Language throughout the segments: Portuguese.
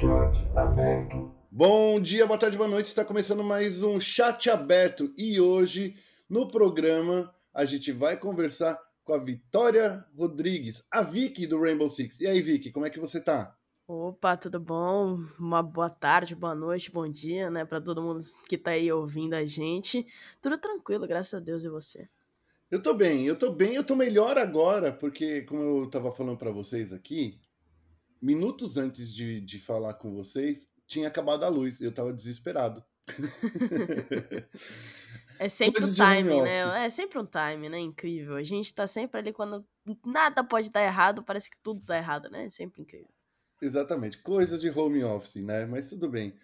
Chat aberto. Bom dia, boa tarde, boa noite. Está começando mais um chat aberto e hoje no programa a gente vai conversar com a Vitória Rodrigues, a Vicky do Rainbow Six. E aí, Vicky, como é que você tá? Opa, tudo bom? Uma boa tarde, boa noite, bom dia, né, para todo mundo que tá aí ouvindo a gente. Tudo tranquilo, graças a Deus e você. Eu tô bem, eu tô bem, eu tô melhor agora, porque como eu tava falando para vocês aqui, minutos antes de, de falar com vocês, tinha acabado a luz, eu tava desesperado. É sempre Coisas um time, né? É sempre um time, né? Incrível. A gente tá sempre ali quando nada pode dar errado, parece que tudo dá errado, né? É sempre incrível. Exatamente, coisas de home office, né? Mas tudo bem.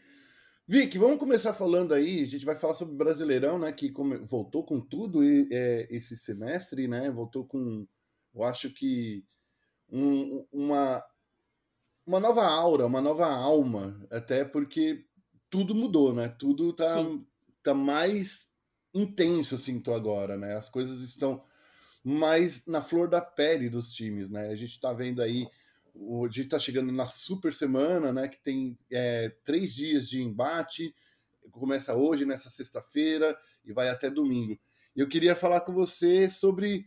Vicky, vamos começar falando aí. A gente vai falar sobre o Brasileirão, né? Que voltou com tudo é, esse semestre, né? Voltou com, eu acho que um- uma uma nova aura, uma nova alma, até porque tudo mudou, né? Tudo tá Sim. tá mais intenso, eu sinto agora, né? As coisas estão mais na flor da pele dos times, né? A gente tá vendo aí, o- a gente tá chegando na super semana, né? Que tem é, três dias de embate, começa hoje, nessa sexta-feira, e vai até domingo. Eu queria falar com você sobre,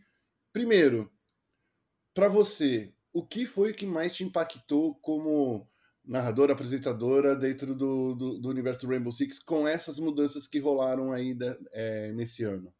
primeiro, para você, o que foi que mais te impactou como narradora, apresentadora dentro do, do, do universo do Rainbow Six com essas mudanças que rolaram aí da- é, nesse ano?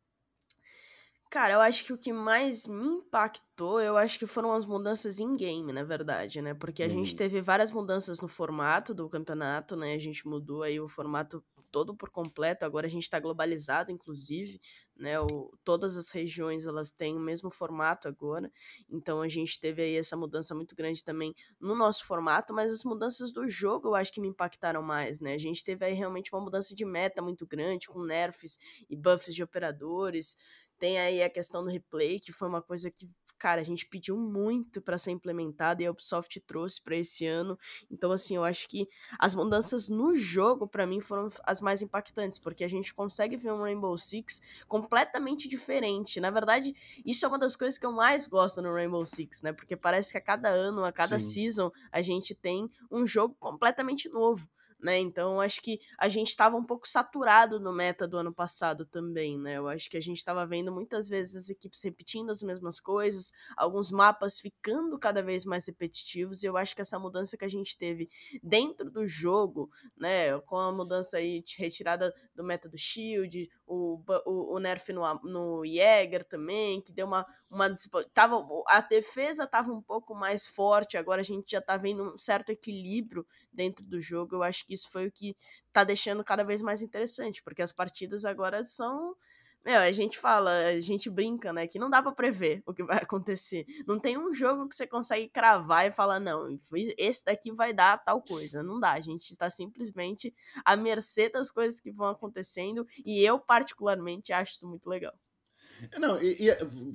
Cara, eu acho que o que mais me impactou, eu acho que foram as mudanças em game, na verdade, né? Porque a gente Uhum. teve várias mudanças no formato do campeonato, né? A gente mudou aí o formato todo por completo, agora a gente tá globalizado, inclusive, né? O, todas as regiões, elas têm o mesmo formato agora, então a gente teve aí essa mudança muito grande também no nosso formato, mas as mudanças do jogo eu acho que me impactaram mais, né? A gente teve aí realmente uma mudança de meta muito grande, com nerfs e buffs de operadores, tem aí a questão do replay, que foi uma coisa que, cara, a gente pediu muito para ser implementada e a Ubisoft trouxe para esse ano. Então, assim, eu acho que as mudanças no jogo, para mim, foram as mais impactantes, porque a gente consegue ver um Rainbow Six completamente diferente. Na verdade, isso é uma das coisas que eu mais gosto no Rainbow Six, né? Porque parece que a cada ano, a cada Sim. season, a gente tem um jogo completamente novo. Né? Então, eu acho que a gente estava um pouco saturado no meta do ano passado também, né? Eu acho que a gente estava vendo muitas vezes as equipes repetindo as mesmas coisas, alguns mapas ficando cada vez mais repetitivos, e eu acho que essa mudança que a gente teve dentro do jogo, né? Com a mudança aí de retirada do meta do Shield, o, o, o nerf no, no Jäger também, que deu uma, uma tava A defesa tava um pouco mais forte, agora a gente já tá vendo um certo equilíbrio dentro do jogo. Eu acho que isso foi o que tá deixando cada vez mais interessante, porque as partidas agora são. Meu, a gente fala, a gente brinca, né? Que não dá pra prever o que vai acontecer. Não tem um jogo que você consegue cravar e falar, não, esse daqui vai dar tal coisa. Não dá. A gente está simplesmente à mercê das coisas que vão acontecendo. E eu, particularmente, acho isso muito legal. Não, e, e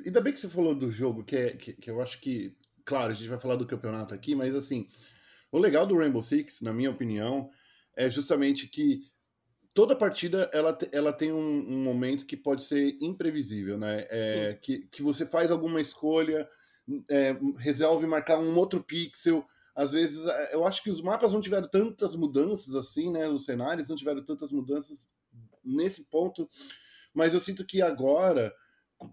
ainda bem que você falou do jogo, que, é, que, que eu acho que, claro, a gente vai falar do campeonato aqui, mas assim, o legal do Rainbow Six, na minha opinião, é justamente que toda partida ela, ela tem um, um momento que pode ser imprevisível, né? É, que, que você faz alguma escolha, é, resolve marcar um outro pixel. Às vezes, é, eu acho que os mapas não tiveram tantas mudanças assim, né? Os cenários não tiveram tantas mudanças nesse ponto, mas eu sinto que agora,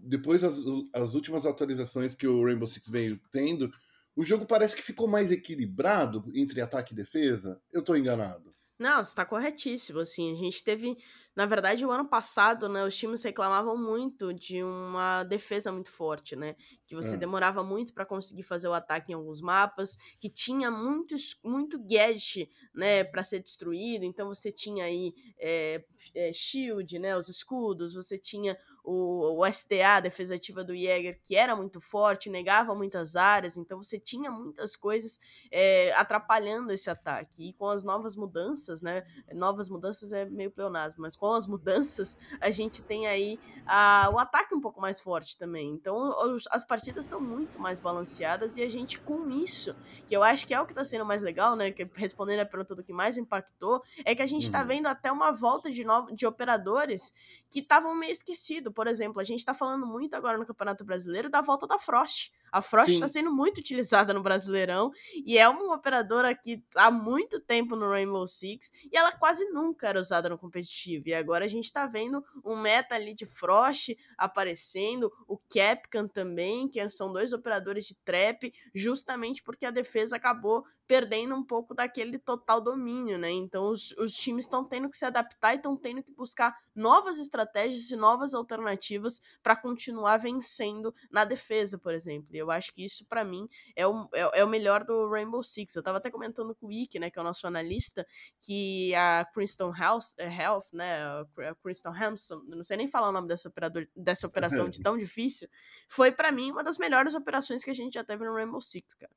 depois das as últimas atualizações que o Rainbow Six veio tendo, o jogo parece que ficou mais equilibrado entre ataque e defesa. Eu tô enganado. Não, você tá corretíssimo, assim, a gente teve, na verdade, o ano passado, né, os times reclamavam muito de uma defesa muito forte, né, que você É. demorava muito pra conseguir fazer o ataque em alguns mapas, que tinha muito, es- muito gadget, né, para ser destruído, então você tinha aí é, é, shield, né, os escudos, você tinha o, o SDA, a defesa ativa do Jäger, que era muito forte, negava muitas áreas, então você tinha muitas coisas é, atrapalhando esse ataque. E com as novas mudanças, né? Novas mudanças é meio pleonasmo, mas com as mudanças, a gente tem aí a, o ataque um pouco mais forte também. Então, os- as partidas estão muito mais balanceadas e a gente, com isso, que eu acho que é o que tá sendo mais legal, né? Que respondendo a pergunta do que mais impactou, é que a gente tá Uhum. vendo até uma volta de, novo, de operadores que estavam meio esquecidos. Por exemplo, a gente tá falando muito agora no Campeonato Brasileiro da volta da Frost. A Frost está sendo muito utilizada no Brasileirão e é uma operadora que há muito tempo no Rainbow Six e ela quase nunca era usada no competitivo. E agora a gente está vendo um meta ali de Frost aparecendo, o Capcan também, que são dois operadores de trap, justamente porque a defesa acabou perdendo um pouco daquele total domínio, né? Então os, os times estão tendo que se adaptar e estão tendo que buscar novas estratégias e novas alternativas para continuar vencendo na defesa, por exemplo. E eu acho que isso, para mim, é o, é, é, o melhor do Rainbow Six. Eu tava até comentando com o Ike, né, que é o nosso analista, que a Princeton eh, Health né, a Princeton Hampson, não sei nem falar o nome dessa, operador, dessa operação de tão difícil, foi para mim uma das melhores operações que a gente já teve no Rainbow Six, cara.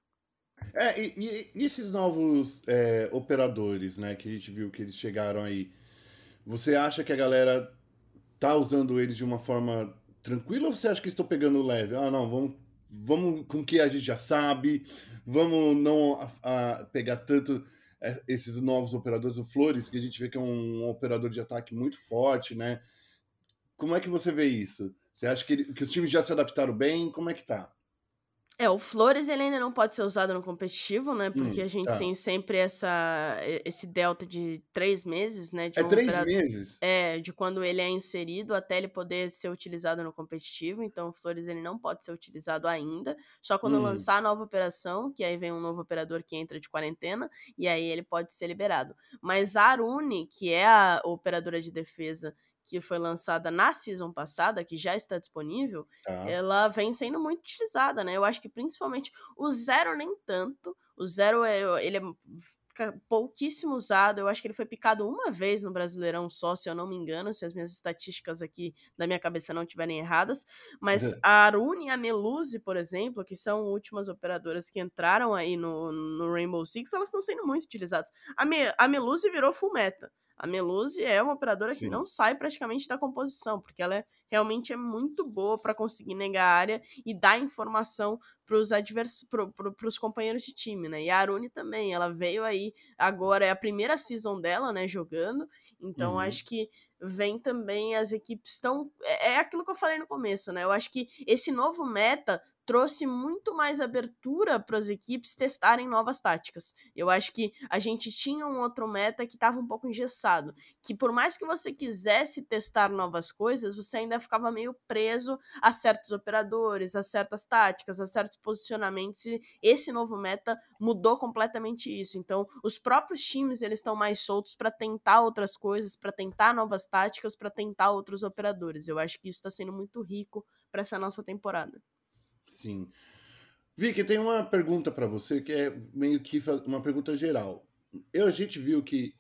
É, e, e esses novos é, operadores, né, que a gente viu que eles chegaram aí, você acha que a galera tá usando eles de uma forma tranquila ou você acha que estão pegando leve? Ah, não, vamos, vamos com o que a gente já sabe, vamos não a, a pegar tanto é, esses novos operadores, o Flores, que a gente vê que é um, um operador de ataque muito forte, né? Como é que você vê isso? Você acha que, ele, que os times já se adaptaram bem? Como é que tá? É, o Flores ele ainda não pode ser usado no competitivo, né? Porque hum, a gente tá. tem sempre essa, esse delta de três meses, né? é um três operador, meses? É, de quando ele é inserido até ele poder ser utilizado no competitivo. Então o Flores ele não pode ser utilizado ainda. Só quando hum. lançar a nova operação, que aí vem um novo operador que entra de quarentena, e aí ele pode ser liberado. Mas a Arune, que é a operadora de defesa que foi lançada na season passada, que já está disponível, tá. ela vem sendo muito utilizada, né? Eu acho que principalmente o Zero nem tanto. O Zero é, ele é pouquíssimo usado. Eu acho que ele foi picado uma vez no Brasileirão só, se eu não me engano, se as minhas estatísticas aqui da minha cabeça não estiverem erradas. Mas a Arune e a Meluzi, por exemplo, que são últimas operadoras que entraram aí no, no Rainbow Six, elas estão sendo muito utilizadas. A, Me, a Meluzi virou full meta. A Meluzi é uma operadora Sim. que não sai praticamente da composição, porque ela é, realmente é muito boa para conseguir negar a área e dar informação para os advers... pro, pro, companheiros de time, né? E a Arune também, ela veio aí agora, é a primeira season dela, né, jogando, então uhum. acho que vem também as equipes estão é, é aquilo que eu falei no começo, né? Eu acho que esse novo meta trouxe muito mais abertura para as equipes testarem novas táticas. Eu acho que a gente tinha um outro meta que estava um pouco engessado, que por mais que você quisesse testar novas coisas, você ainda ficava meio preso a certos operadores, a certas táticas, a certos posicionamentos. E esse novo meta mudou completamente isso. Então, os próprios times eles estão mais soltos para tentar outras coisas, para tentar novas táticas, para tentar outros operadores. Eu acho que isso está sendo muito rico para essa nossa temporada. Sim. Vicky, tem uma pergunta para você que é meio que uma pergunta geral. Eu, a gente viu que,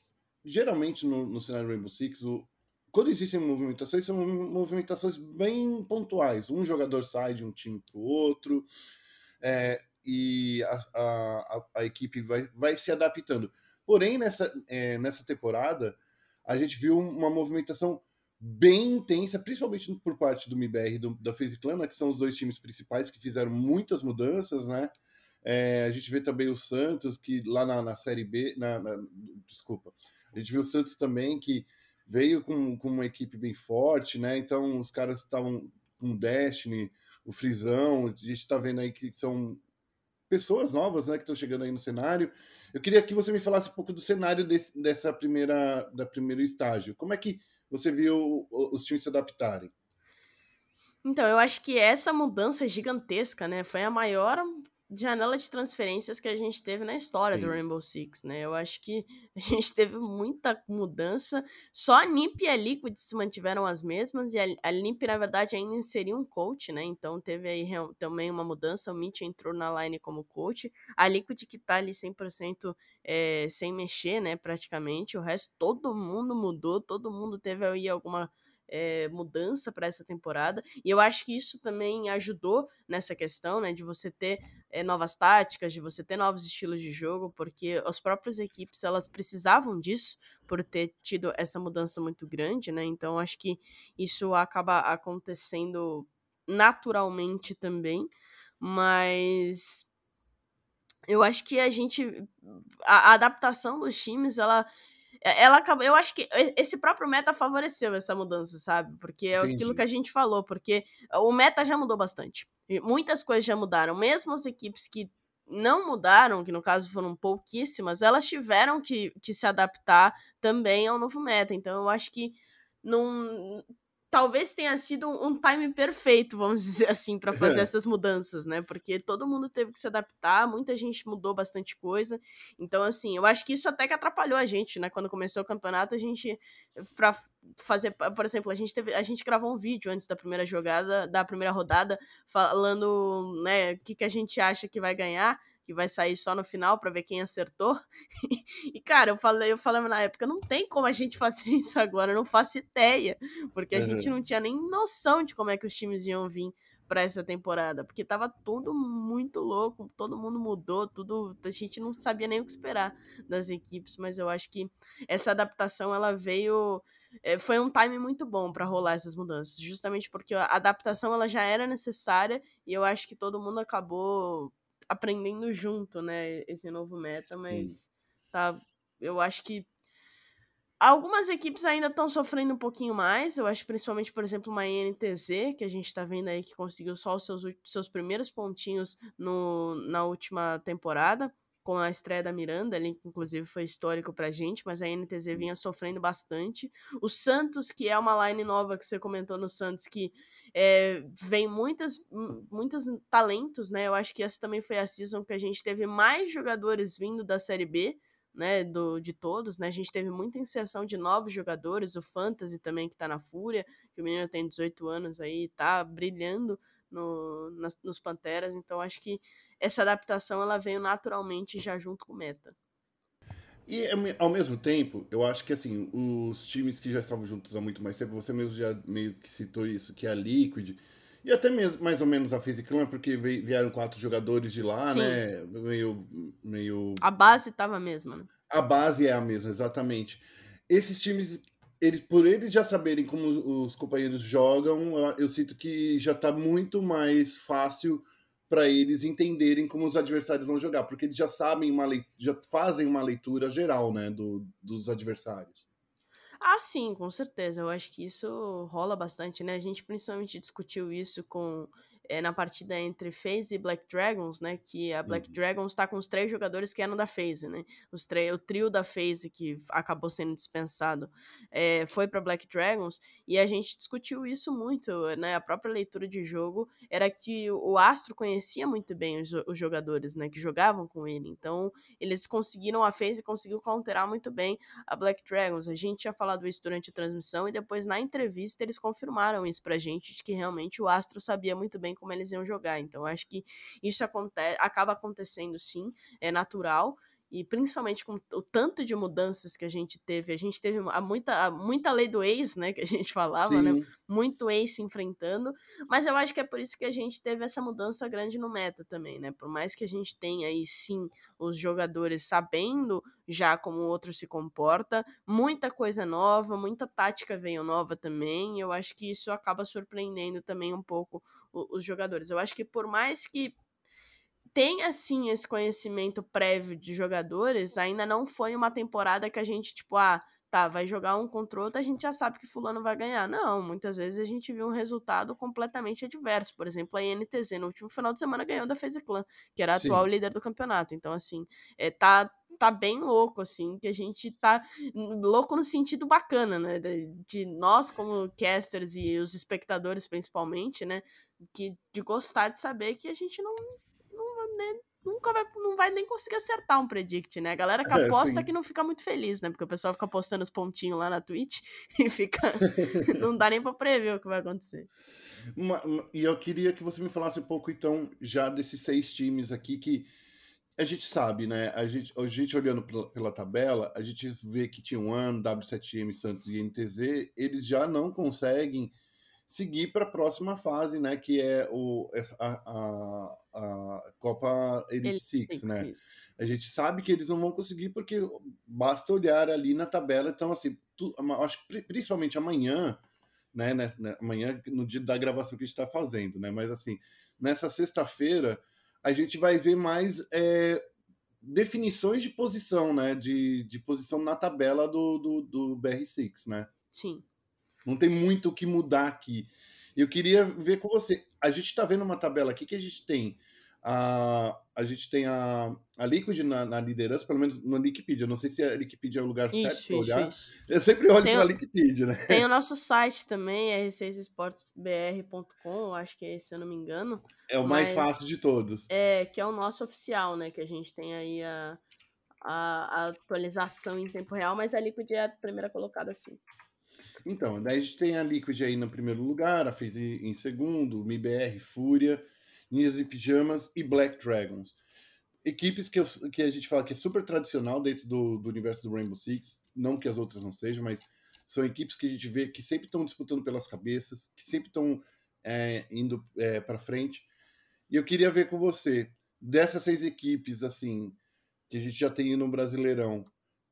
geralmente no, no cenário Rainbow Six, o, quando existem movimentações, são movimentações bem pontuais. Um jogador sai de um time para o outro é, e a, a, a, equipe vai, vai se adaptando. Porém, nessa, é, nessa temporada, a gente viu uma movimentação bem intensa, principalmente por parte do MIBR e do, da FaZe que são os dois times principais que fizeram muitas mudanças, né? É, a gente vê também o Santos, que lá na, na Série B, na, na, desculpa, a gente vê o Santos também, que veio com, com uma equipe bem forte, né? Então os caras estavam com Destiny, o Frisão, a gente está vendo aí que são pessoas novas, né, que estão chegando aí no cenário. Eu queria que você me falasse um pouco do cenário desse, dessa primeira, da primeiro estágio. Como é que você viu os times se adaptarem? Então, eu acho que essa mudança gigantesca, né, foi a maior janela de transferências que a gente teve na história Sim. do Rainbow Six, né? Eu acho que a gente teve muita mudança. Só a NiP e a Liquid se mantiveram as mesmas, e a, a NiP, na verdade, ainda inseriu um coach, né? Então teve aí também uma mudança. O Mitch entrou na line como coach. A Liquid que tá ali 100% é, sem mexer, né? Praticamente. O resto, todo mundo mudou, todo mundo teve aí alguma é, mudança para essa temporada. E eu acho que isso também ajudou nessa questão, né, de você ter é, novas táticas, de você ter novos estilos de jogo, porque as próprias equipes elas precisavam disso por ter tido essa mudança muito grande, né? Então acho que isso acaba acontecendo naturalmente também, mas eu acho que a gente a, adaptação dos times ela ela acabou, eu acho que esse próprio meta favoreceu essa mudança, sabe? Porque é Entendi. aquilo que a gente falou, porque o meta já mudou bastante. muitas coisas já mudaram. Mesmo as equipes que não mudaram, que no caso foram pouquíssimas, elas tiveram que, que se adaptar também ao novo meta. Então eu acho que não, talvez tenha sido um time perfeito, vamos dizer assim, para fazer essas mudanças, né? Porque todo mundo teve que se adaptar, muita gente mudou bastante coisa. Então, assim, eu acho que isso até que atrapalhou a gente, né? Quando começou o campeonato, a gente para fazer, por exemplo, a gente teve, a gente gravou um vídeo antes da primeira jogada, da primeira rodada, falando, né, o que que a gente acha que vai ganhar que vai sair só no final para ver quem acertou. e, cara, eu falei, eu falei na época, não tem como a gente fazer isso agora, eu não faço ideia. Porque a uhum. gente não tinha nem noção de como é que os times iam vir para essa temporada, porque tava tudo muito louco, todo mundo mudou, tudo, a gente não sabia nem o que esperar das equipes, mas eu acho que essa adaptação ela veio eh, foi um time muito bom para rolar essas mudanças, justamente porque a adaptação ela já era necessária e eu acho que todo mundo acabou aprendendo junto, né, esse novo meta, mas Sim. tá, eu acho que algumas equipes ainda estão sofrendo um pouquinho mais, eu acho principalmente, por exemplo, uma INTZ, que a gente tá vendo aí que conseguiu só os seus, seus primeiros pontinhos no, na última temporada, com a estreia da Miranda, ele inclusive foi histórico pra gente, mas a NTZ vinha sofrendo bastante. O Santos, que é uma line nova que você comentou no Santos, que é, vem muitas, muitos talentos, né? Eu acho que essa também foi a season que a gente teve mais jogadores vindo da Série B, né, do, de todos, né, a gente teve muita inserção de novos jogadores, o Fantasy também que tá na Fúria, que o menino tem 18 anos aí, tá brilhando no, nas, nos Panteras, então acho que essa adaptação ela veio naturalmente já junto com o meta. E ao mesmo tempo, eu acho que assim, os times que já estavam juntos há muito mais tempo, você mesmo já meio que citou isso, que é a Liquid, e até mesmo mais ou menos a FaZe Clan, porque vieram quatro jogadores de lá, Sim. né? Meio, meio. A base tava a mesma, né? A base é a mesma, exatamente. Esses times, eles, por eles já saberem como os companheiros jogam, eu, sinto que já tá muito mais fácil para eles entenderem como os adversários vão jogar, porque eles já sabem uma já fazem uma leitura geral, né, do, dos adversários. Ah, sim, com certeza. Eu acho que isso rola bastante, né? A gente principalmente discutiu isso com é, na partida entre FaZe e Black Dragons, né? Que a Black uhum. Dragons tá com os três jogadores que eram da FaZe, né? Os o trio da FaZe que acabou sendo dispensado é, foi para Black Dragons e a gente discutiu isso muito, né? A própria leitura de jogo era que o Astro conhecia muito bem os, os jogadores, né? Que jogavam com ele. Então eles conseguiram a FaZe conseguiu counterar muito bem a Black Dragons. A gente tinha falado isso durante a transmissão e depois na entrevista eles confirmaram isso pra gente de que realmente o Astro sabia muito bem como eles iam jogar. Então, acho que isso acontece, acaba acontecendo sim, é natural e principalmente com o tanto de mudanças que a gente teve, a gente teve a muita, a muita lei do ex, né, que a gente falava, né, Sim. né, muito ex se enfrentando, mas eu acho que é por isso que a gente teve essa mudança grande no meta também, né, por mais que a gente tenha aí sim os jogadores sabendo já como o outro se comporta, muita coisa nova, muita tática veio nova também, eu acho que isso acaba surpreendendo também um pouco os jogadores. Eu acho que por mais que tem assim esse conhecimento prévio de jogadores, ainda não foi uma temporada que a gente, tipo, ah, tá, vai jogar um contra outro, a gente já sabe que fulano vai ganhar. Não, muitas vezes a gente viu um resultado completamente adverso. Por exemplo, a INTZ no último final de semana ganhou da FaZe Clan, que era a atual líder do campeonato. Então, assim, é, tá, tá bem louco, assim, que a gente tá louco no sentido bacana, né? De, de nós, como casters e os espectadores, principalmente, né? Que, de gostar de saber que a gente não né, nunca vai, não vai nem conseguir acertar um predict, né? A galera que é, aposta é, que não fica muito feliz, né? Porque o pessoal fica postando os pontinhos lá na Twitch e fica. não dá nem pra prever o que vai acontecer. Uma, uma, e eu queria que você me falasse um pouco, então, já desses seis times aqui que a gente sabe, né? A gente, a gente olhando pela, pela tabela, a gente vê que tinha um ano, W7M, Santos e NTZ, eles já não conseguem seguir para a próxima fase, né? Que é o, a, a, a Copa Elite Six, né? A gente sabe que eles não vão conseguir porque basta olhar ali na tabela. Então, assim, tu, acho que principalmente amanhã, né, né? Amanhã, no dia da gravação que a gente está fazendo, né? Mas assim, nessa sexta-feira, a gente vai ver mais é, definições de posição, né? De, de posição na tabela do, do, do BR6, né? Sim. Não tem muito o que mudar aqui. Eu queria ver com você. a gente está vendo uma tabela aqui que a gente tem a, a gente tem a, a Liquid na, na liderança, pelo menos no Wikipedia. Eu não sei se a Wikipedia é o lugar isso, certo para olhar. Isso. Eu sempre olho para a Wikipedia, né? Tem o nosso site também, r6esportsbr.com, acho que é esse, se eu não me engano. É o mais fácil de todos. É, que é o nosso oficial, né? Que a gente tem aí a, a, a atualização em tempo real, mas a Liquid é a primeira colocada, sim. Então, daí a gente tem a Liquid aí no primeiro lugar, a FaZe em segundo, MIBR, Fúria. Ninjas e Pijamas e Black Dragons. Equipes que, eu, que a gente fala que é super tradicional dentro do, do universo do Rainbow Six, não que as outras não sejam, mas são equipes que a gente vê que sempre estão disputando pelas cabeças, que sempre estão é, indo é, para frente. E eu queria ver com você, dessas seis equipes, assim, que a gente já tem no Brasileirão,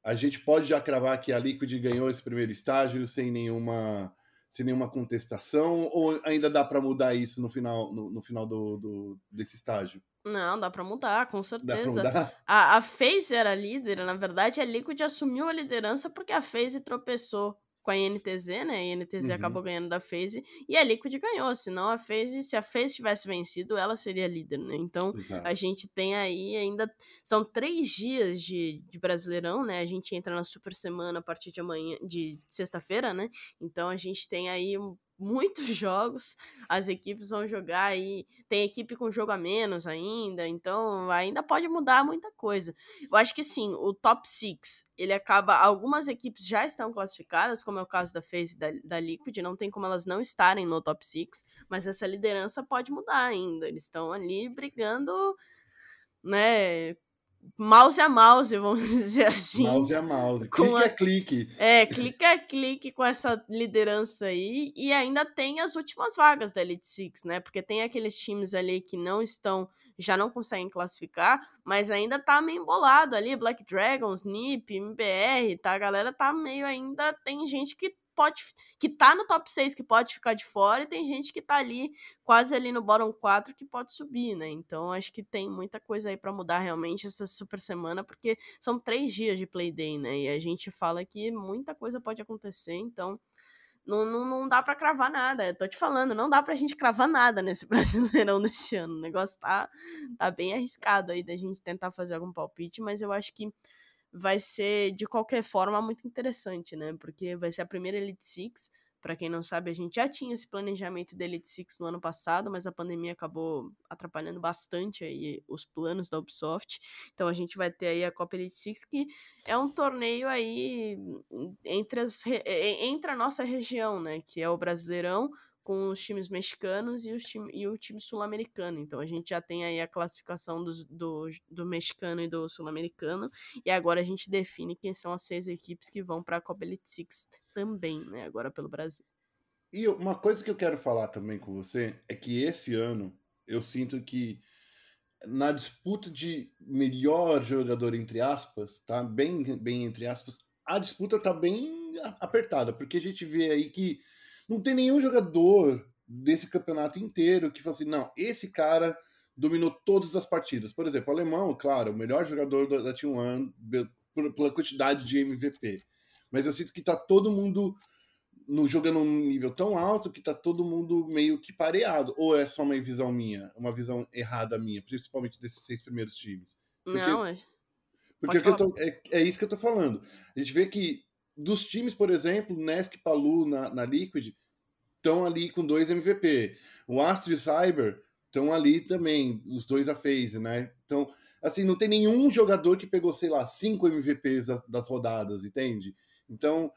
a gente pode já cravar que a Liquid ganhou esse primeiro estágio sem nenhuma sem nenhuma contestação ou ainda dá para mudar isso no final no, no final do, do, desse estágio? Não, dá para mudar, com certeza. Mudar? A, a FaZe era líder, na verdade a Liquid assumiu a liderança porque a FaZe tropeçou com a INTZ, né? A INTZ uhum. acabou ganhando da FaZe e a Liquid ganhou. Senão a FaZe, se a FaZe tivesse vencido, ela seria líder, né? Então Exato. a gente tem aí ainda. São três dias de, de Brasileirão, né? A gente entra na super semana a partir de amanhã, de sexta-feira, né? Então a gente tem aí muitos jogos, as equipes vão jogar aí, tem equipe com jogo a menos ainda, então ainda pode mudar muita coisa. Eu acho que sim, o top 6, ele acaba, algumas equipes já estão classificadas, como é o caso da FaZe e da, da Liquid, não tem como elas não estarem no top 6, mas essa liderança pode mudar ainda, eles estão ali brigando, né, mouse a mouse, vamos dizer assim. Mouse a mouse, clique a, a clique. É, clique a clique com essa liderança aí. E ainda tem as últimas vagas da Elite Six, né? Porque tem aqueles times ali que não estão, já não conseguem classificar, mas ainda tá meio embolado ali. Black Dragons, NiP, MBR, tá? A galera tá meio ainda. Tem gente que pode que tá no top 6 que pode ficar de fora e tem gente que tá ali quase ali no bottom 4 que pode subir, né? Então acho que tem muita coisa aí para mudar realmente essa super semana, porque são três dias de play day, né? E a gente fala que muita coisa pode acontecer, então não, não, não dá para cravar nada. Eu tô te falando, não dá pra gente cravar nada nesse Brasileirão desse ano. O negócio tá, tá bem arriscado aí da gente tentar fazer algum palpite, mas eu acho que vai ser, de qualquer forma, muito interessante, né? Porque vai ser a primeira Elite Six. Para quem não sabe, a gente já tinha esse planejamento da Elite Six no ano passado, mas a pandemia acabou atrapalhando bastante aí os planos da Ubisoft. Então a gente vai ter aí a Copa Elite Six, que é um torneio aí entre, as, entre a nossa região, né? Que é o Brasileirão, com os times mexicanos e, os time, e o time sul-americano. Então a gente já tem aí a classificação do, do, do mexicano e do sul-americano. E agora a gente define quem são as seis equipes que vão para a Copa Elite Six também, né? Agora pelo Brasil. E uma coisa que eu quero falar também com você é que esse ano eu sinto que na disputa de melhor jogador entre aspas, tá? Bem, bem entre aspas, a disputa tá bem apertada, porque a gente vê aí que não tem nenhum jogador desse campeonato inteiro que fala assim, não, esse cara dominou todas as partidas. Por exemplo, o alemão, claro, o melhor jogador da, da T1 pela quantidade de MVP. Mas eu sinto que tá todo mundo no, jogando um nível tão alto que tá todo mundo meio que pareado. Ou é só uma visão minha, uma visão errada minha, principalmente desses seis primeiros times? Porque, não, é. Porque é, é isso que eu tô falando. A gente vê que dos times, por exemplo, Nesk e Palu na, na Liquid estão ali com dois MVP. O Astro e o Cyber estão ali também, os dois a phase, né? Então, assim, não tem nenhum jogador que pegou, sei lá, cinco MVPs das, das rodadas, entende? Então,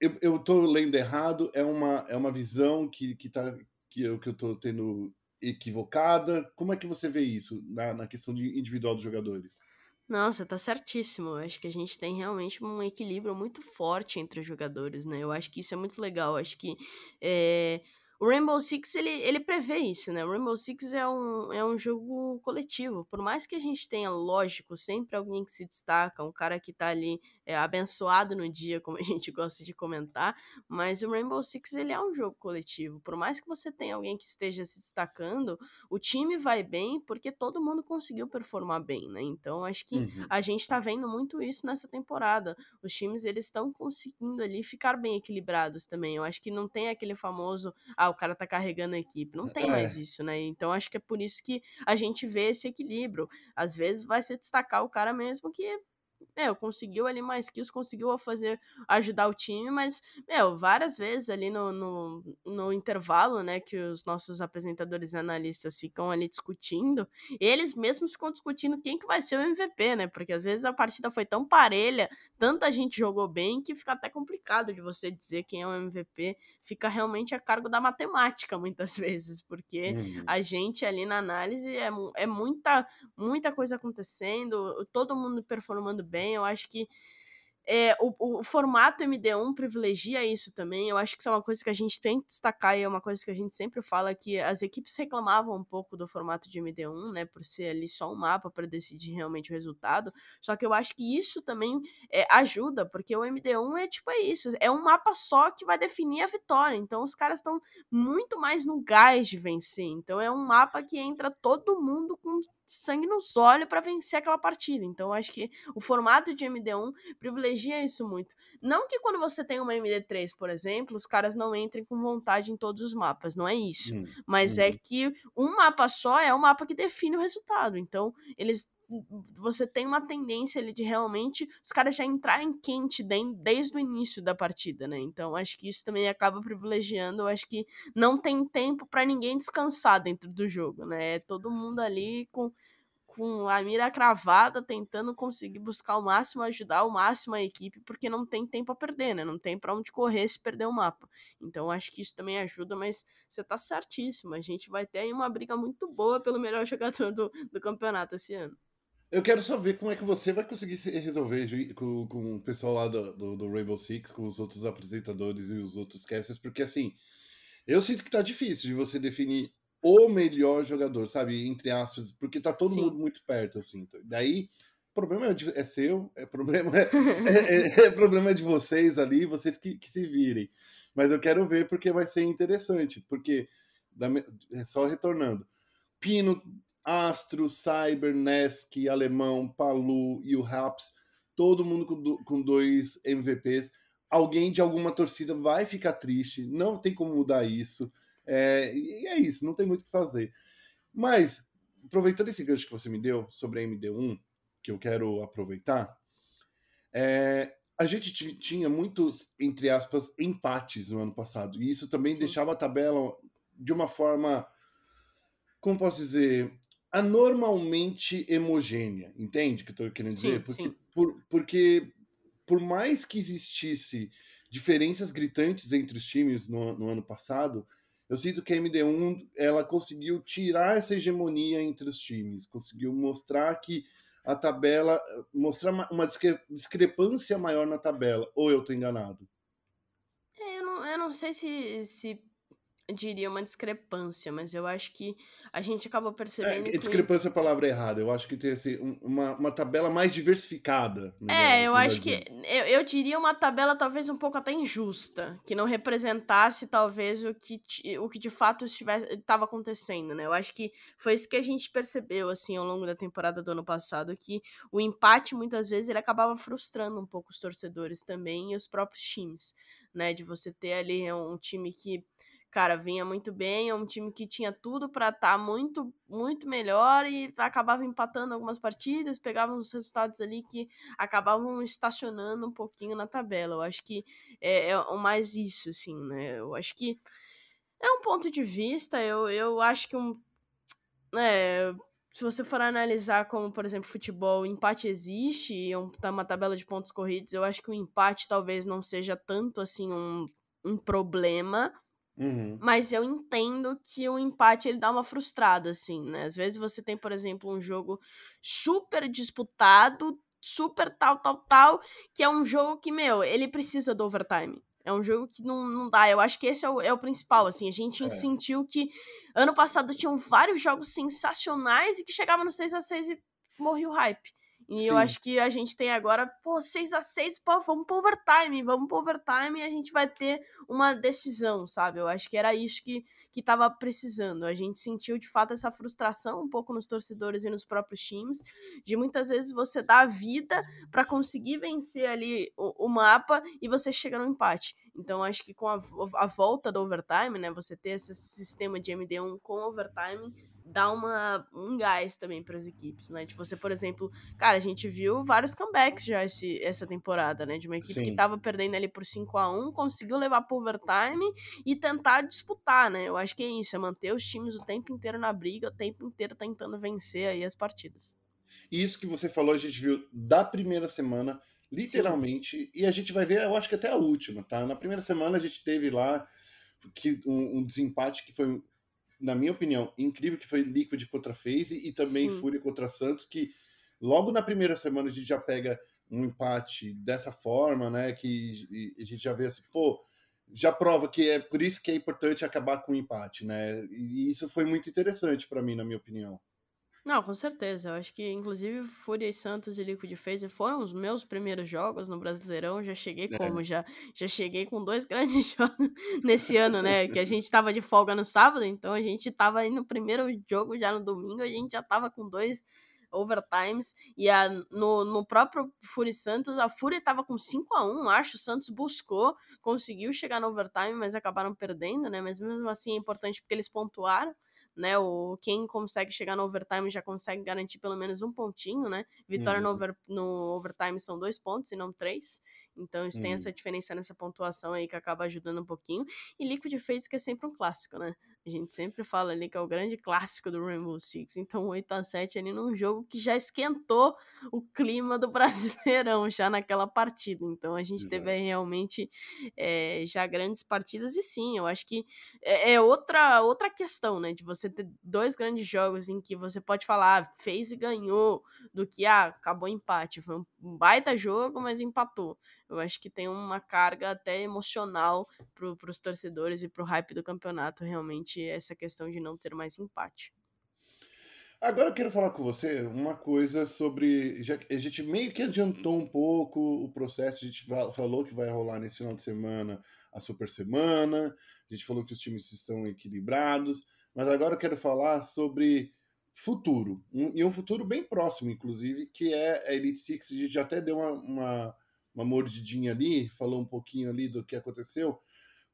eu, eu tô lendo errado, é uma, é uma visão que, que, tá, que, eu, que eu tô tendo equivocada. Como é que você vê isso na, na questão de individual dos jogadores? Nossa, tá certíssimo. Eu acho que a gente tem realmente um equilíbrio muito forte entre os jogadores, né? Eu acho que isso é muito legal. Eu acho que é, o Rainbow Six, ele, ele prevê isso, né? O Rainbow Six é um, é um jogo coletivo. Por mais que a gente tenha, lógico, sempre alguém que se destaca, um cara que tá ali é, abençoado no dia, como a gente gosta de comentar, mas o Rainbow Six ele é um jogo coletivo. Por mais que você tenha alguém que esteja se destacando, o time vai bem porque todo mundo conseguiu performar bem, né? Então acho que uhum. a gente tá vendo muito isso nessa temporada. Os times eles estão conseguindo ali ficar bem equilibrados também. Eu acho que não tem aquele famoso ah, o cara tá carregando a equipe. Não tem é. mais isso, né? Então acho que é por isso que a gente vê esse equilíbrio. Às vezes vai se destacar o cara mesmo que meu, conseguiu ali mais kills, conseguiu fazer, ajudar o time, mas, meu, várias vezes ali no, no, no, intervalo, né, que os nossos apresentadores e analistas ficam ali discutindo, eles mesmos ficam discutindo quem que vai ser o MVP, né, porque às vezes a partida foi tão parelha, tanta gente jogou bem, que fica até complicado de você dizer quem é o MVP, fica realmente a cargo da matemática muitas vezes, porque uhum. a gente ali na análise é, é muita, muita coisa acontecendo, todo mundo performando bem, eu acho que é, o, o, formato MD1 privilegia isso também. Eu acho que isso é uma coisa que a gente tem que destacar e é uma coisa que a gente sempre fala que as equipes reclamavam um pouco do formato de MD1, né, por ser ali só um mapa para decidir realmente o resultado. Só que eu acho que isso também é, ajuda, porque o MD1 é tipo é isso, é um mapa só que vai definir a vitória. Então os caras estão muito mais no gás de vencer. Então é um mapa que entra todo mundo com sangue nos olhos para vencer aquela partida. Então, acho que o formato de MD1 privilegia isso muito. Não que quando você tem uma MD3, por exemplo, os caras não entrem com vontade em todos os mapas, não é isso. Hum, Mas é que um mapa só é o mapa que define o resultado. Então, eles você tem uma tendência ali de realmente os caras já entrarem quente desde o início da partida, né? Então acho que isso também acaba privilegiando. Eu acho que não tem tempo para ninguém descansar dentro do jogo, né? É todo mundo ali com, com a mira cravada, tentando conseguir buscar o máximo, ajudar o máximo a equipe, porque não tem tempo a perder, né? Não tem para onde correr se perder o mapa. Então acho que isso também ajuda, mas você tá certíssimo. A gente vai ter aí uma briga muito boa pelo melhor jogador do, do campeonato esse ano. Eu quero só ver como é que você vai conseguir resolver com, com o pessoal lá do, do, do, Rainbow Six, com os outros apresentadores e os outros casters, porque assim, eu sinto que tá difícil de você definir o melhor jogador, sabe? Entre aspas, porque tá todo Sim. mundo muito perto, assim. Daí, o problema é, de, é seu, é problema é, é, é, é, problema de vocês ali, vocês que, que se virem. Mas eu quero ver porque vai ser interessante, porque, só retornando, Pino Astro, Cyber, Nesk, Alemão, Palu e o Raps, todo mundo com, do, com dois MVPs. Alguém de alguma torcida vai ficar triste, não tem como mudar isso. É, e é isso, não tem muito o que fazer. Mas, aproveitando esse gancho que você me deu sobre a MD1, que eu quero aproveitar, é, a gente tinha muitos, entre aspas, empates no ano passado. E isso também Sim. deixava a tabela de uma forma, como posso dizer, anormalmente homogênea, entende o que eu estou querendo sim, dizer? Porque por, porque por mais que existisse diferenças gritantes entre os times no, no, ano passado, eu sinto que a MD1 ela conseguiu tirar essa hegemonia entre os times, conseguiu mostrar que a tabela, mostrar uma, discrepância maior na tabela, ou eu estou enganado? É, eu, não, eu não sei se, se diria uma discrepância, mas eu acho que a gente acabou percebendo. É, que... Discrepância é a palavra errada. Eu acho que tem assim, uma, uma tabela mais diversificada. É, eu acho que. Eu, eu diria uma tabela talvez um pouco até injusta, que não representasse talvez o que, o que de fato estava acontecendo, né? Eu acho que foi isso que a gente percebeu, assim, ao longo da temporada do ano passado, que o empate muitas vezes ele acabava frustrando um pouco os torcedores também e os próprios times, né? De você ter ali um time que cara, vinha muito bem, é um time que tinha tudo para estar tá muito, muito melhor e acabava empatando algumas partidas, pegavam os resultados ali que acabavam estacionando um pouquinho na tabela. Eu acho que é, é mais isso, assim, né? Eu acho que é um ponto de vista, eu, eu acho que um. É, se você for analisar como, por exemplo, futebol, empate existe, e um, tá uma tabela de pontos corridos, eu acho que o empate talvez não seja tanto assim um, um problema, Uhum. Mas eu entendo que o empate ele dá uma frustrada, assim, né? Às vezes você tem, por exemplo, um jogo super disputado, super tal, tal, tal, que é um jogo que, meu, ele precisa do overtime. É um jogo que não, não dá. Eu acho que esse é o, é o principal, assim. A gente é. sentiu que ano passado tinham vários jogos sensacionais e que chegava no 6 a 6 e morria o hype. E Sim. eu acho que a gente tem agora, pô, 6 a 6 pô, vamos pro overtime, vamos pro overtime e a gente vai ter uma decisão, sabe? Eu acho que era isso que, que tava precisando. A gente sentiu de fato essa frustração um pouco nos torcedores e nos próprios times, de muitas vezes você dar a vida para conseguir vencer ali o, o, mapa e você chega no empate. Então acho que com a, a volta do overtime, né, você ter esse sistema de MD1 com overtime dá uma, um gás também para as equipes, né? Tipo, você, por exemplo, cara, a gente viu vários comebacks já esse, essa temporada, né? De uma equipe Sim. que tava perdendo ali por 5 a 1 conseguiu levar pro overtime e tentar disputar, né? Eu acho que é isso, é manter os times o tempo inteiro na briga, o tempo inteiro tentando vencer aí as partidas. Isso que você falou, a gente viu da primeira semana, literalmente, Sim. e a gente vai ver, eu acho que até a última, tá? Na primeira semana a gente teve lá que um, um desempate que foi na minha opinião, incrível que foi Liquid contra FaZe e também Sim. Fúria contra Santos, que logo na primeira semana a gente já pega um empate dessa forma, né? Que a gente já vê assim, pô, já prova que é por isso que é importante acabar com o empate, né? E isso foi muito interessante para mim, na minha opinião. Não, com certeza. Eu acho que, inclusive, Fúria e Santos e Liquid FaZe foram os meus primeiros jogos no Brasileirão. Já cheguei é. como? Já, já cheguei com dois grandes jogos nesse ano, né? Que a gente tava de folga no sábado, então a gente tava aí no primeiro jogo, já no domingo, a gente já tava com dois overtimes. E a, no, no próprio Fúria Santos, a Fúria tava com 5 a 1 acho. O Santos buscou, conseguiu chegar no overtime, mas acabaram perdendo, né? Mas mesmo assim é importante porque eles pontuaram né? O, quem consegue chegar no overtime já consegue garantir pelo menos um pontinho, né? Vitória uhum. no, over, no overtime são dois pontos e não três. Então eles têm essa diferença nessa pontuação aí que acaba ajudando um pouquinho. E Liquid fez que é sempre um clássico, né? A gente sempre fala ali que é o grande clássico do Rainbow Six. Então 8 a 7 ali num jogo que já esquentou o clima do Brasileirão já naquela partida. Então a gente Exato. teve aí realmente é, já grandes partidas. E sim, eu acho que é, é, outra, outra questão, né? De você ter dois grandes jogos em que você pode falar, ah, fez e ganhou, do que, ah, acabou empate. Foi um baita jogo, mas empatou. Eu acho que tem uma carga até emocional para os torcedores e para o hype do campeonato, realmente, essa questão de não ter mais empate. Agora eu quero falar com você uma coisa sobre. Já, a gente meio que adiantou um pouco o processo, a gente falou que vai rolar nesse final de semana a Super Semana, a gente falou que os times estão equilibrados, mas agora eu quero falar sobre futuro, um, e um futuro bem próximo, inclusive, que é a Elite Six. A gente já até deu uma, uma uma mordidinha ali, falou um pouquinho ali do que aconteceu,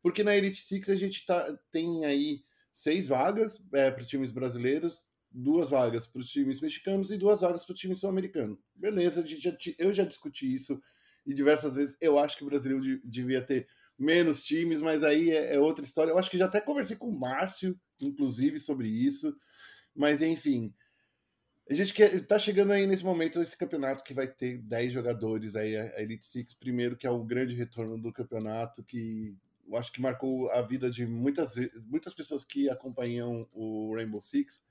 porque na Elite Six a gente tá, tem aí seis vagas é, para times brasileiros, duas vagas para os times mexicanos e duas vagas para o time sul-americano. Beleza, já, eu já discuti isso e diversas vezes. Eu acho que o Brasil devia ter menos times, mas aí é, é outra história. Eu acho que já até conversei com o Márcio, inclusive, sobre isso. Mas enfim, a gente quer, tá chegando aí nesse momento esse campeonato que vai ter 10 jogadores aí, a Elite Six, primeiro, que é o grande retorno do campeonato, que eu acho que marcou a vida de muitas, muitas pessoas que acompanham o Rainbow Six.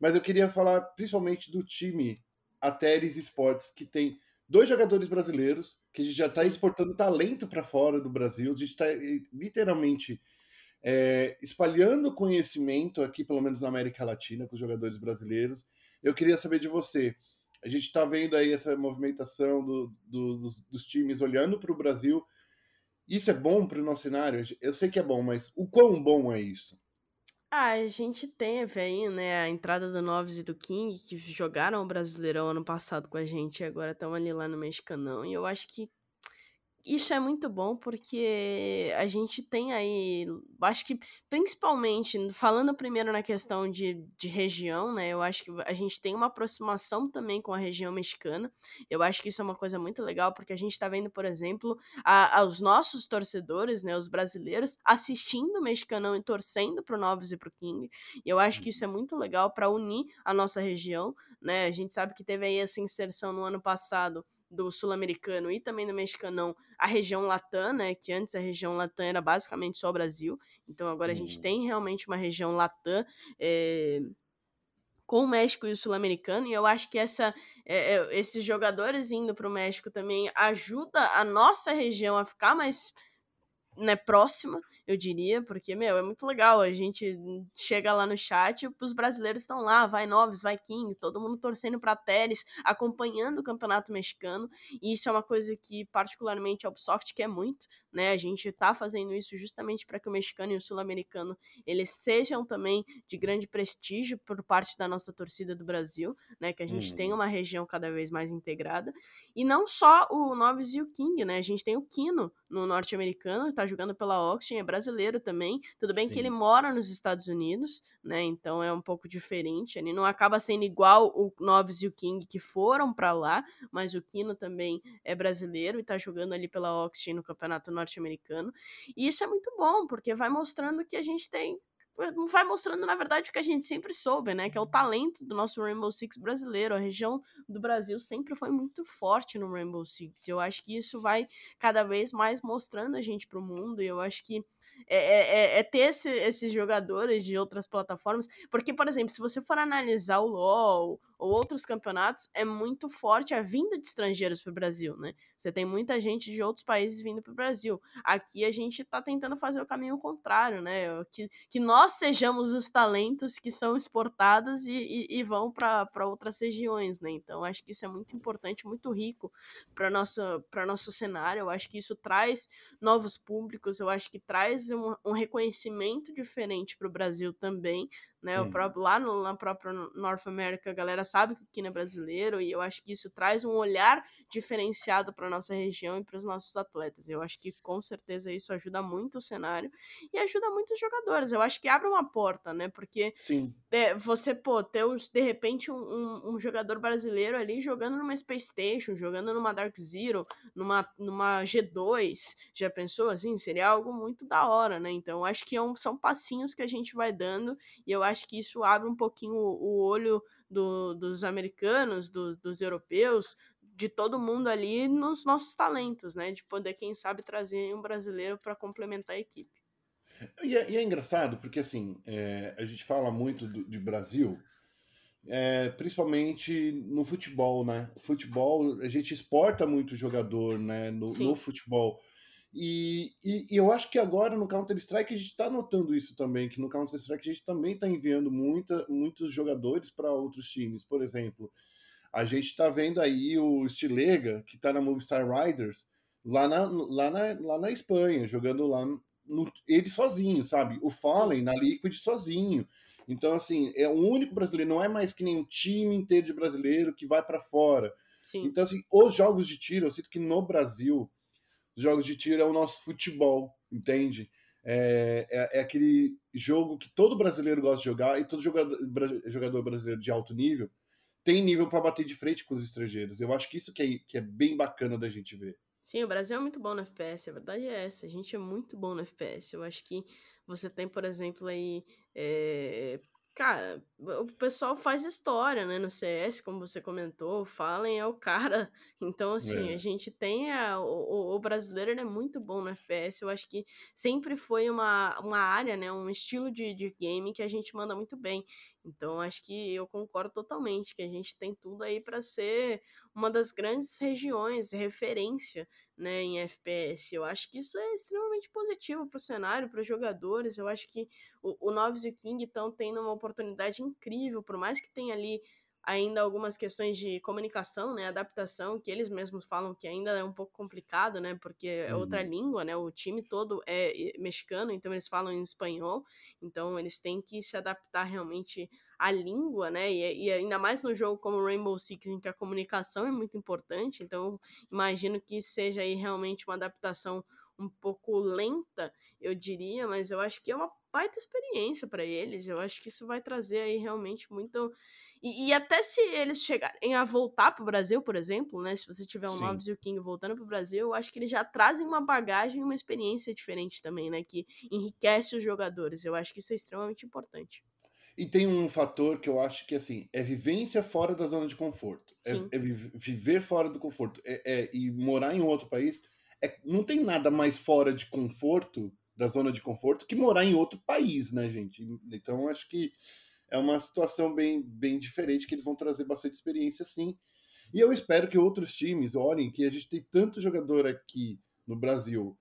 Mas eu queria falar principalmente do time Ateres Esportes, que tem dois jogadores brasileiros, que a gente já está exportando talento para fora do Brasil, a gente está eh, literalmente é, espalhando conhecimento aqui, pelo menos na América Latina, com os jogadores brasileiros. Eu queria saber de você. A gente está vendo aí essa movimentação do, do, dos, dos times olhando para o Brasil. Isso é bom para o nosso cenário? Eu sei que é bom, mas o quão bom é isso? Ah, a gente teve aí, né, a entrada do Noves e do King, que jogaram o Brasileirão ano passado com a gente e agora estão ali lá no Mexicanão. E eu acho que isso é muito bom porque a gente tem aí, acho que principalmente, falando primeiro na questão de, de região, né? Eu acho que a gente tem uma aproximação também com a região mexicana. Eu acho que isso é uma coisa muito legal porque a gente tá vendo, por exemplo, a, os nossos torcedores, né? Os brasileiros assistindo o mexicanão e torcendo pro Novos e pro King. E eu acho que isso é muito legal para unir a nossa região, né? A gente sabe que teve aí essa inserção no ano passado do sul-americano e também do mexicanão a região Latam, né? Que antes a região Latam era basicamente só o Brasil. Então agora a gente uhum. tem realmente uma região Latam. É, com o México e o Sul-Americano, e eu acho que essa, é, esses jogadores indo para o México também ajuda a nossa região a ficar mais né, próxima, eu diria, porque, meu, é muito legal. A gente chega lá no chat, os brasileiros estão lá, vai Noves, vai King, todo mundo torcendo pra Teres, acompanhando o campeonato mexicano, e isso é uma coisa que, particularmente, a Ubisoft quer muito, né? A gente tá fazendo isso justamente para que o mexicano e o sul-americano eles sejam também de grande prestígio por parte da nossa torcida do Brasil, né? Que a gente hum. tenha uma região cada vez mais integrada. E não só o Noves e o King, né? A gente tem o Kino no norte-americano, tá jogando pela Oxygen, é brasileiro também. Tudo bem Sim. que ele mora nos Estados Unidos, né? Então é um pouco diferente. Ele não acaba sendo igual o Noves e o King que foram para lá, mas o Kino também é brasileiro e tá jogando ali pela Oxygen no campeonato norte-americano. E isso é muito bom, porque vai mostrando que a gente tem vai mostrando, na verdade, o que a gente sempre soube, né? Que é o talento do nosso Rainbow Six brasileiro. A região do Brasil sempre foi muito forte no Rainbow Six. Eu acho que isso vai cada vez mais mostrando a gente pro mundo. E eu acho que é, é, é, é ter esse, esses jogadores de outras plataformas. Porque, por exemplo, se você for analisar o LoL ou outros campeonatos, é muito forte a vinda de estrangeiros para o Brasil, né? Você tem muita gente de outros países vindo para o Brasil. Aqui a gente está tentando fazer o caminho contrário, né? Que, que nós sejamos os talentos que são exportados e, e, e vão para outras regiões, né? Então, acho que isso é muito importante, muito rico para nosso cenário. Eu acho que isso traz novos públicos, eu acho que traz um, um reconhecimento diferente para o Brasil também, né? Hum. O próprio, lá no, na própria North America, a galera sabe que o Kino é brasileiro e eu acho que isso traz um olhar diferenciado para nossa região e para os nossos atletas. Eu acho que com certeza isso ajuda muito o cenário e ajuda muito os jogadores. Eu acho que abre uma porta, né? Porque Sim. É, você, pô, ter de repente um, um, um, jogador brasileiro ali jogando numa Space Station, jogando numa Dark Zero, numa, numa G2, já pensou assim? Seria algo muito da hora, né? Então acho que é um, são passinhos que a gente vai dando e eu acho que isso abre um pouquinho o, o olho do, dos americanos, do, dos europeus, de todo mundo ali nos nossos talentos, né? De poder, quem sabe, trazer um brasileiro para complementar a equipe. E é, e é engraçado, porque assim, é, a gente fala muito do, de Brasil, é, principalmente no futebol, né? Futebol, a gente exporta muito jogador, né? No, no futebol. E, e, e, eu acho que agora no Counter-Strike a gente está notando isso também, que no Counter-Strike a gente também está enviando muita, muitos jogadores para outros times. Por exemplo, a gente está vendo aí o Stilega, que está na Movistar Riders, lá na, lá, na, lá na Espanha, jogando lá no, ele sozinho, sabe? O Fallen Sim. na Liquid sozinho. Então, assim, é o único brasileiro, não é mais que nem um time inteiro de brasileiro que vai para fora. Sim. Então, assim, os jogos de tiro, eu sinto que no Brasil jogos de tiro é o nosso futebol, entende? É, é, é, aquele jogo que todo brasileiro gosta de jogar e todo jogador, jogador brasileiro de alto nível tem nível para bater de frente com os estrangeiros. Eu acho que isso que é, que é bem bacana da gente ver. Sim, o Brasil é muito bom no FPS, a verdade é essa. A gente é muito bom no FPS. Eu acho que você tem, por exemplo, aí é, Cara, o pessoal faz história, né? No CS, como você comentou, o Fallen é o cara. Então, assim, é. a gente tem. A, o, o brasileiro ele é muito bom no FPS. Eu acho que sempre foi uma, uma área, né? Um estilo de, de game que a gente manda muito bem. Então, acho que eu concordo totalmente que a gente tem tudo aí para ser uma das grandes regiões, referência né, em FPS. Eu acho que isso é extremamente positivo para o cenário, para os jogadores. Eu acho que o, o Noves e o King estão tendo uma oportunidade incrível, por mais que tenha ali ainda algumas questões de comunicação, né, adaptação, que eles mesmos falam que ainda é um pouco complicado, né, porque é outra uhum. língua, né, o time todo é mexicano, então eles falam em espanhol, então eles têm que se adaptar realmente à língua, né, e, e ainda mais no jogo como Rainbow Six, em que a comunicação é muito importante, então imagino que seja aí realmente uma adaptação um pouco lenta, eu diria, mas eu acho que é uma baita experiência para eles. Eu acho que isso vai trazer aí realmente muito. E, e até se eles chegarem a voltar para o Brasil, por exemplo, né? Se você tiver um Noves e o King voltando para o Brasil, eu acho que eles já trazem uma bagagem e uma experiência diferente também, né? Que enriquece os jogadores. Eu acho que isso é extremamente importante. E tem um fator que eu acho que assim é vivência fora da zona de conforto. É, é, viver fora do conforto. É, é, e morar em outro país é, não tem nada mais fora de conforto, da zona de conforto, que morar em outro país, né, gente? Então acho que é uma situação bem, bem diferente, que eles vão trazer bastante experiência, sim. E eu espero que outros times olhem que a gente tem tanto jogador aqui no Brasil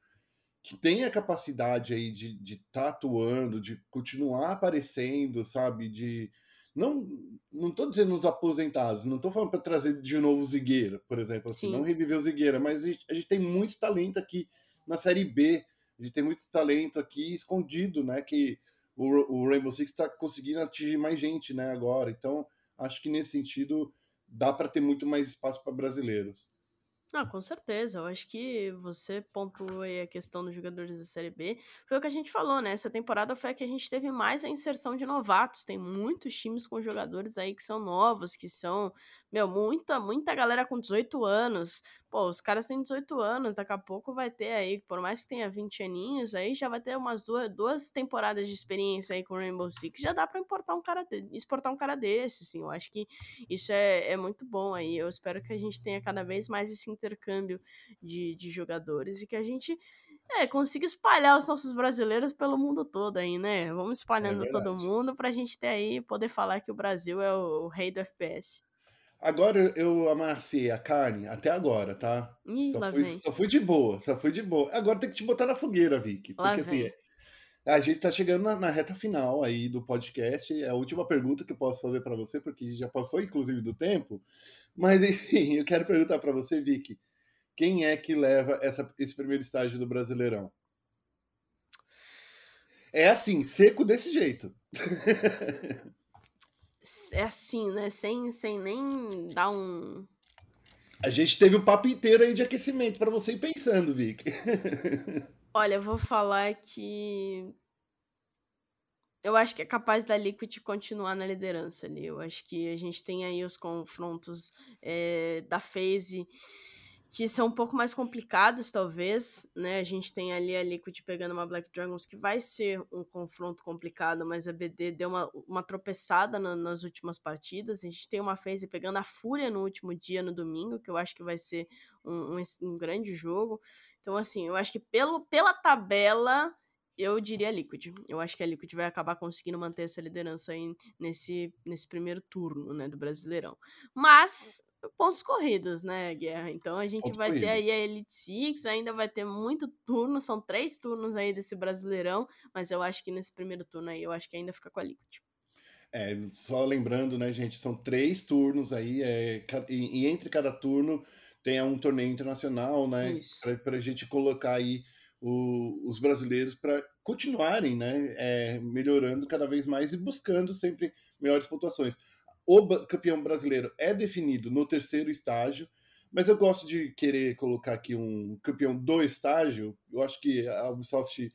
que tem a capacidade aí de estar tá atuando, de continuar aparecendo, sabe? De não não estou dizendo os aposentados, não estou falando para trazer de novo o Zigueira, por exemplo, assim, não reviver o Zigueira, mas a gente, a gente, tem muito talento aqui na série B, a gente tem muito talento aqui escondido, né? Que o, o Rainbow Six está conseguindo atingir mais gente, né? Agora, então acho que nesse sentido dá para ter muito mais espaço para brasileiros. Ah, com certeza. Eu acho que você pontuou aí a questão dos jogadores da Série B. Foi o que a gente falou, né? Essa temporada foi a que a gente teve mais a inserção de novatos. Tem muitos times com jogadores aí que são novos, que são meu, muita, muita galera com 18 anos. Pô, os caras têm 18 anos, daqui a pouco vai ter aí, por mais que tenha 20 aninhos, aí já vai ter umas duas, duas temporadas de experiência aí com Rainbow Six. Já dá pra importar um cara, exportar um cara desse, assim. Eu acho que isso é, é muito bom aí. Eu espero que a gente tenha cada vez mais esse intercâmbio de, de jogadores e que a gente é, consiga espalhar os nossos brasileiros pelo mundo todo aí, né? Vamos é espalhando é todo mundo pra gente ter aí, poder falar que o Brasil é o, o rei do FPS. Agora eu amassei a carne, até agora, tá? Ih, só, fui, só fui de boa, só fui de boa. Agora tem que te botar na fogueira, Vicky. Lá Porque assim, vem. a gente tá chegando na, na reta final aí do podcast. É a última pergunta que eu posso fazer para você, porque já passou, inclusive, do tempo. Mas, enfim, eu quero perguntar para você, Vicky. Quem é que leva essa, esse primeiro estágio do Brasileirão? É assim, seco desse jeito. É assim, né? Sem, sem nem dar um. A gente teve o papo inteiro aí de aquecimento para você ir pensando, Vic. Olha, eu vou falar que. Eu acho que é capaz da Liquid continuar na liderança ali. Eu acho que a gente tem aí os confrontos é, da FaZe que são um pouco mais complicados, talvez, né? A gente tem ali a Liquid pegando uma Black Dragons que vai ser um confronto complicado, mas a BD deu uma, uma tropeçada na, nas últimas partidas. A gente tem uma FaZe pegando a Fúria no último dia, no domingo, que eu acho que vai ser um, um, um grande jogo. Então, assim, eu acho que pelo, pela tabela, eu diria Liquid. Eu acho que a Liquid vai acabar conseguindo manter essa liderança aí nesse, nesse primeiro turno, né, do Brasileirão. Mas pontos corridos, né, Guerra? Então a gente Ponto vai corrido. ter aí a Elite Six, ainda vai ter muito turno, são três turnos aí desse Brasileirão, mas eu acho que nesse primeiro turno aí, eu acho que ainda fica com a Liquid. É, só lembrando, né, gente, são três turnos aí, é, e, e entre cada turno tem um torneio internacional, né, para a gente colocar aí o, os brasileiros para continuarem, né, é, melhorando cada vez mais e buscando sempre melhores pontuações o campeão brasileiro é definido no terceiro estágio, mas eu gosto de querer colocar aqui um campeão do estágio. Eu acho que a Ubisoft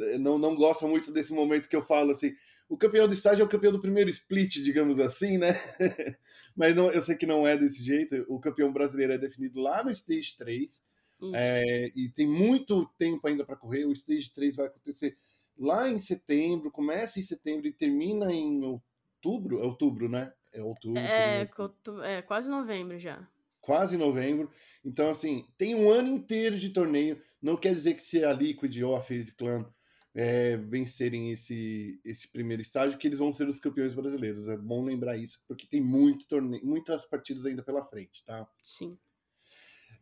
eh, não, não gosta muito desse momento que eu falo assim. O campeão do estágio é o campeão do primeiro split, digamos assim, né? mas não, eu sei que não é desse jeito. O campeão brasileiro é definido lá no Stage 3. É, e tem muito tempo ainda para correr. O Stage 3 vai acontecer lá em setembro, começa em setembro e termina em outubro. É outubro, né? É outubro. É, é, quase novembro já. Quase novembro. Então, assim, tem um ano inteiro de torneio. Não quer dizer que se a Liquid ou a FaZe Clan é, vencerem esse, esse primeiro estágio, que eles vão ser os campeões brasileiros. É bom lembrar isso, porque tem muito torneio, muitas partidas ainda pela frente, tá? Sim.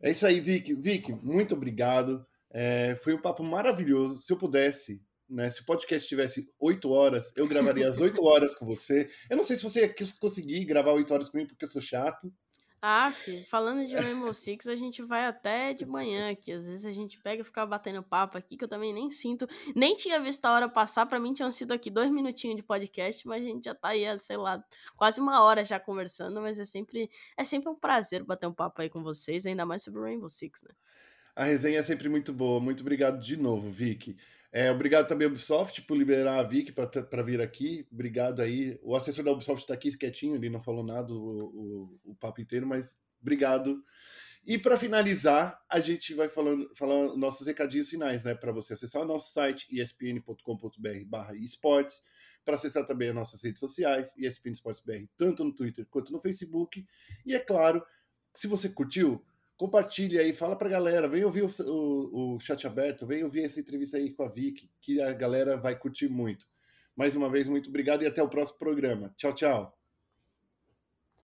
É isso aí, Vicky. Vicky, muito obrigado. É, foi um papo maravilhoso. Se eu pudesse né? Se o podcast tivesse oito horas, eu gravaria as oito horas com você. Eu não sei se você ia conseguir gravar oito horas comigo, porque eu sou chato. Ah, filho, falando de Rainbow Six, a gente vai até de manhã aqui. Às vezes a gente pega e fica batendo papo aqui, que eu também nem sinto. Nem tinha visto a hora passar. Pra mim tinham sido aqui dois minutinhos de podcast, mas a gente já tá aí, sei lá, quase uma hora já conversando. Mas é sempre, é sempre um prazer bater um papo aí com vocês, ainda mais sobre Rainbow Six, né? A resenha é sempre muito boa. Muito obrigado de novo, Vicky. É, obrigado também Ubisoft por liberar a Vic para vir aqui. Obrigado aí. O assessor da Ubisoft está aqui quietinho, ele não falou nada o, o, o papo inteiro, mas obrigado. E para finalizar, a gente vai falando, falando nossos recadinhos finais, né? Para você acessar o nosso site espn.com.br/barra esportes, para acessar também as nossas redes sociais, ESPN Esportes BR, tanto no Twitter quanto no Facebook. E é claro, se você curtiu, compartilhe aí, fala pra galera, vem ouvir o, o, o, chat aberto, vem ouvir essa entrevista aí com a Vicky, que a galera vai curtir muito. Mais uma vez, muito obrigado e até o próximo programa. Tchau, tchau.